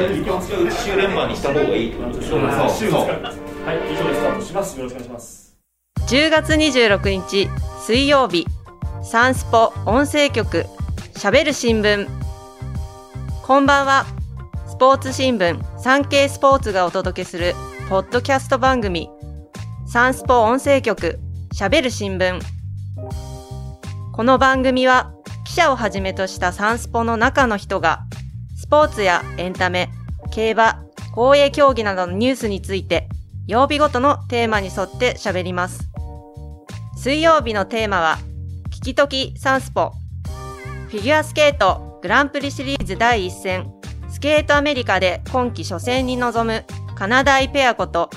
いですか週連番にした方がいいってことですねそうそうはい以上でスタートしますよろしくお願いします10月26日水曜日サンスポ音声局しゃべる新聞。こんばんは。スポーツ新聞産経スポーツがお届けするポッドキャスト番組サンスポ音声局しゃべる新聞。この番組は記者をはじめとしたサンスポの中の人がスポーツやエンタメ、競馬、公営競技などのニュースについて曜日ごとのテーマに沿って喋ります。水曜日のテーマは聞きときサンスポフィギュアスケートグランプリシリーズ第1戦スケートアメリカで今季初戦に臨むかなだいペアこと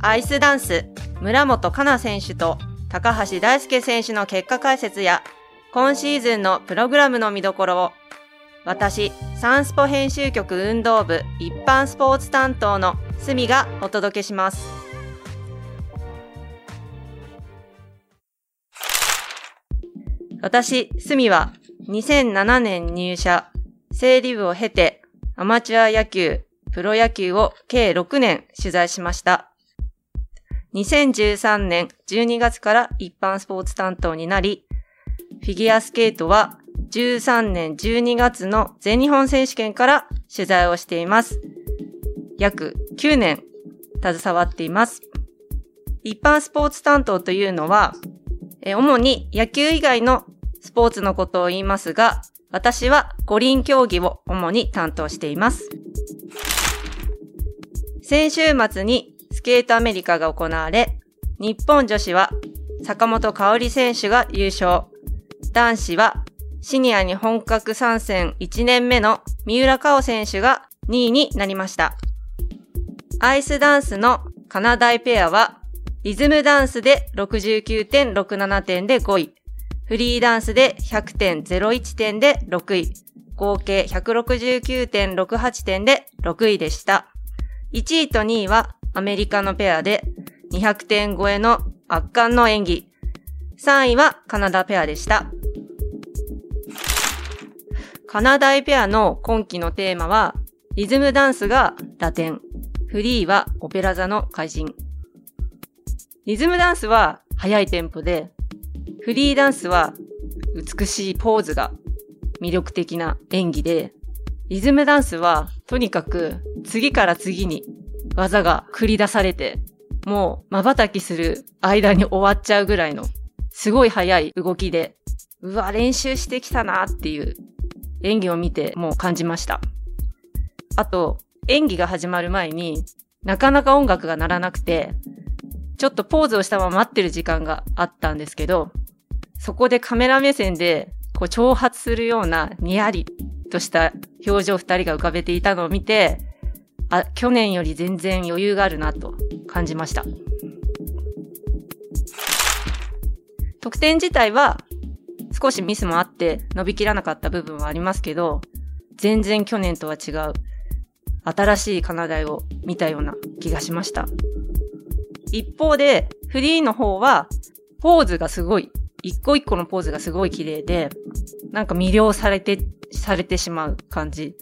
アイスダンス村元哉中選手と高橋大輔選手の結果解説や今シーズンのプログラムの見どころを私、サンスポ編集局運動部一般スポーツ担当のすみがお届けします。私、すみは2007年入社、整理部を経てアマチュア野球、プロ野球を計6年取材しました。2013年12月から一般スポーツ担当になり、フィギュアスケートは13年12月の全日本選手権から取材をしています。約9年携わっています。一般スポーツ担当というのは、え主に野球以外のスポーツのことを言いますが、私は五輪競技を主に担当しています。先週末にスケートアメリカが行われ、日本女子は坂本香織選手が優勝。男子はシニアに本格参戦1年目の三浦佳生選手が2位になりました。アイスダンスのカナダイペアはリズムダンスで69.67点で5位、フリーダンスで100.01点で6位、合計169.68点で6位でした。1位と2位はアメリカのペアで200点超えの圧巻の演技。3位はカナダペアでした。カナダイペアの今季のテーマは、リズムダンスがラテン、フリーはオペラ座の怪人。リズムダンスは速いテンポで、フリーダンスは美しいポーズが魅力的な演技で、リズムダンスはとにかく次から次に技が繰り出されて、もう瞬きする間に終わっちゃうぐらいのすごい速い動きで、うわ、練習してきたなっていう演技を見てもう感じました。あと、演技が始まる前になかなか音楽が鳴らなくて、ちょっとポーズをしたまま待ってる時間があったんですけど、そこでカメラ目線でこう挑発するようなにやりとした表情二人が浮かべていたのを見て、あ、去年より全然余裕があるなと感じました。得点自体は少しミスもあって伸びきらなかった部分はありますけど、全然去年とは違う新しいカナダイを見たような気がしました。一方で、フリーの方は、ポーズがすごい、一個一個のポーズがすごい綺麗で、なんか魅了されて、されてしまう感じ。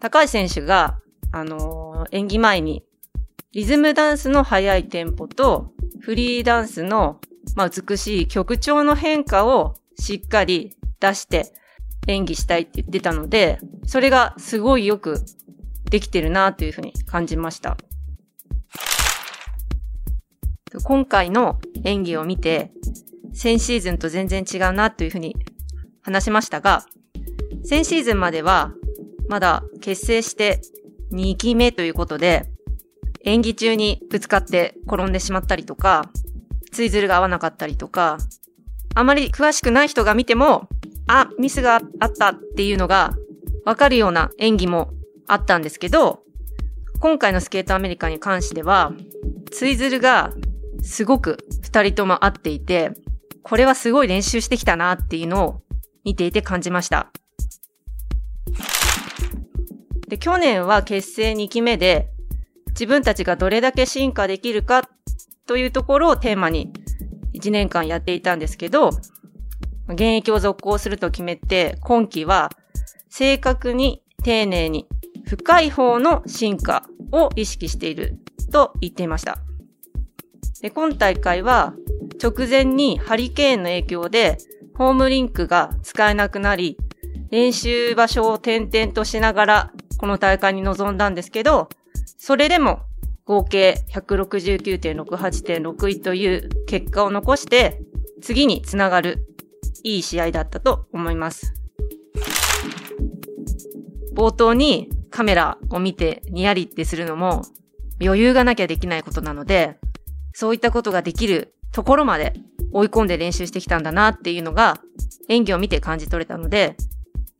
高橋選手が、あのー演技前に、リズムダンスの速いテンポと、フリーダンスの、まあ、美しい曲調の変化をしっかり出して演技したいって言ってたので、それがすごいよくできてるなというふうに感じました。今回の演技を見て、先シーズンと全然違うなというふうに話しましたが、先シーズンまではまだ結成して2期目ということで、演技中にぶつかって転んでしまったりとか、ツイズルが合わなかったりとか、あまり詳しくない人が見ても、あ、ミスがあったっていうのがわかるような演技もあったんですけど、今回のスケートアメリカに関しては、ツイズルがすごく二人とも合っていて、これはすごい練習してきたなっていうのを見ていて感じました。で、去年は結成2期目で、自分たちがどれだけ進化できるかというところをテーマに1年間やっていたんですけど、現役を続行すると決めて、今期は正確に丁寧に深い方の進化を意識していると言っていました。で今大会は直前にハリケーンの影響でホームリンクが使えなくなり、練習場所を転々としながらこの大会に臨んだんですけど、それでも合計169.68.61という結果を残して次につながるいい試合だったと思います。冒頭にカメラを見てニヤリってするのも余裕がなきゃできないことなので、そういったことができるところまで追い込んで練習してきたんだなっていうのが演技を見て感じ取れたので、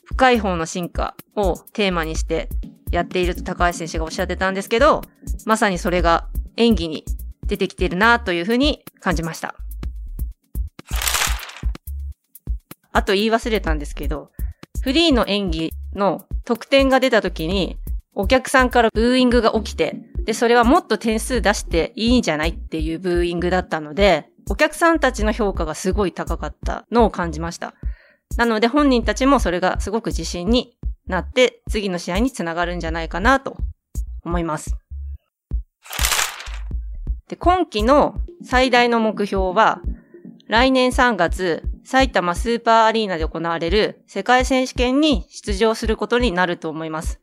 深い方の進化をテーマにしてやっていると高橋選手がおっしゃってたんですけど、まさにそれが演技に出てきてるなというふうに感じました。あと言い忘れたんですけど、フリーの演技の得点が出た時に、お客さんからブーイングが起きて、で、それはもっと点数出していいんじゃないっていうブーイングだったので、お客さんたちの評価がすごい高かったのを感じました。なので本人たちもそれがすごく自信になって次の試合につながるんじゃないかなと思います。で、今季の最大の目標は来年3月埼玉スーパーアリーナで行われる世界選手権に出場することになると思います。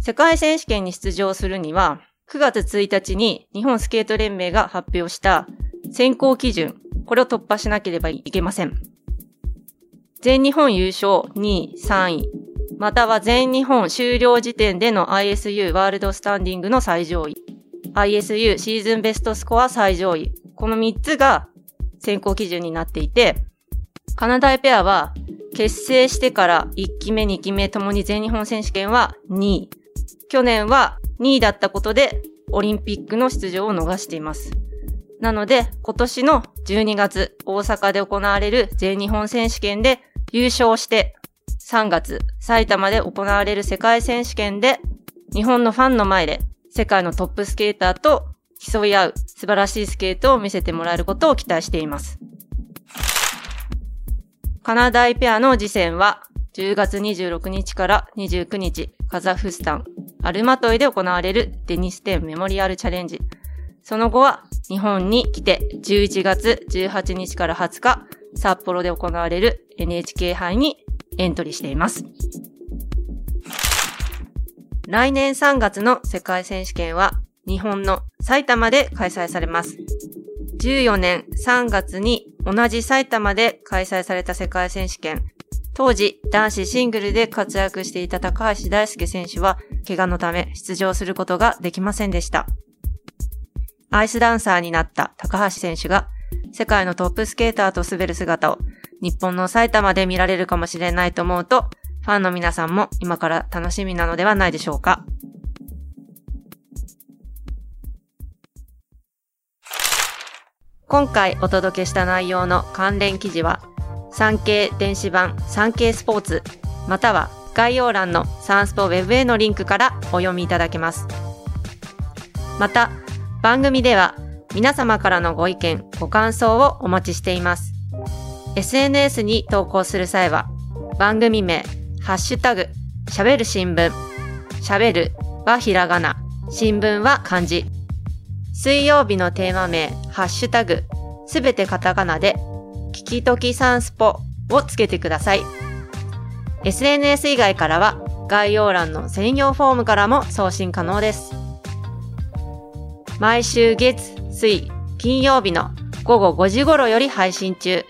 世界選手権に出場するには、9月1日に日本スケート連盟が発表した選考基準、これを突破しなければいけません。全日本優勝2位、3位、または全日本終了時点での ISU ワールドスタンディングの最上位、ISU シーズンベストスコア最上位、この3つが選考基準になっていて、カナダイペアは結成してから1期目2期目ともに全日本選手権は2位。去年は2位だったことでオリンピックの出場を逃しています。なので今年の12月大阪で行われる全日本選手権で優勝して3月埼玉で行われる世界選手権で日本のファンの前で世界のトップスケーターと競い合う素晴らしいスケートを見せてもらえることを期待しています。カナダイペアの次戦は10月26日から29日、カザフスタン、アルマトイで行われるデニステンメモリアルチャレンジ。その後は日本に来て11月18日から20日、札幌で行われる NHK 杯にエントリーしています。来年3月の世界選手権は日本の埼玉で開催されます。14年3月に同じ埼玉で開催された世界選手権。当時、男子シングルで活躍していた高橋大輔選手は、怪我のため出場することができませんでした。アイスダンサーになった高橋選手が、世界のトップスケーターと滑る姿を日本の埼玉で見られるかもしれないと思うと、ファンの皆さんも今から楽しみなのではないでしょうか。今回お届けした内容の関連記事は、産経電子版産経スポーツ、または概要欄のサンスポウェブへのリンクからお読みいただけます。また、番組では皆様からのご意見、ご感想をお待ちしています。SNS に投稿する際は、番組名、ハッシュタグ、喋る新聞、喋るはひらがな、新聞は漢字、水曜日のテーマ名、ハッシュタグ、すべてカタカナで、聞きときサンスポをつけてください。SNS 以外からは、概要欄の専用フォームからも送信可能です。毎週月、水、金曜日の午後5時頃より配信中。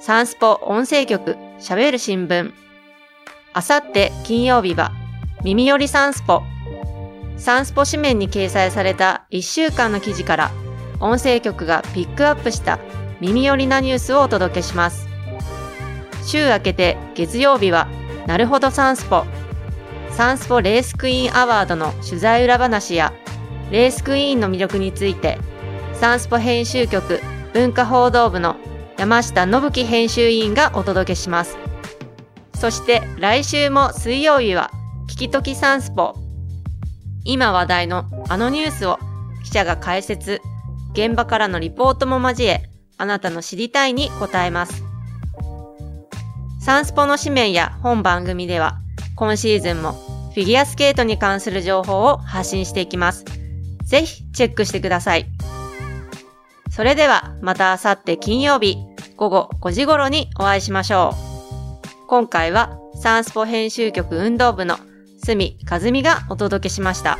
サンスポ音声局、喋る新聞。あさって金曜日は、耳よりサンスポサンスポ紙面に掲載された1週間の記事から音声局がピックアップした耳寄りなニュースをお届けします。週明けて月曜日はなるほどサンスポサンスポレースクイーンアワードの取材裏話やレースクイーンの魅力についてサンスポ編集局文化報道部の山下信樹編集委員がお届けします。そして来週も水曜日は聞きときサンスポ今話題のあのニュースを記者が解説、現場からのリポートも交え、あなたの知りたいに答えます。サンスポの紙面や本番組では、今シーズンもフィギュアスケートに関する情報を発信していきます。ぜひチェックしてください。それではまた明後日金曜日午後5時頃にお会いしましょう。今回はサンスポ編集局運動部の隅和美がお届けしました。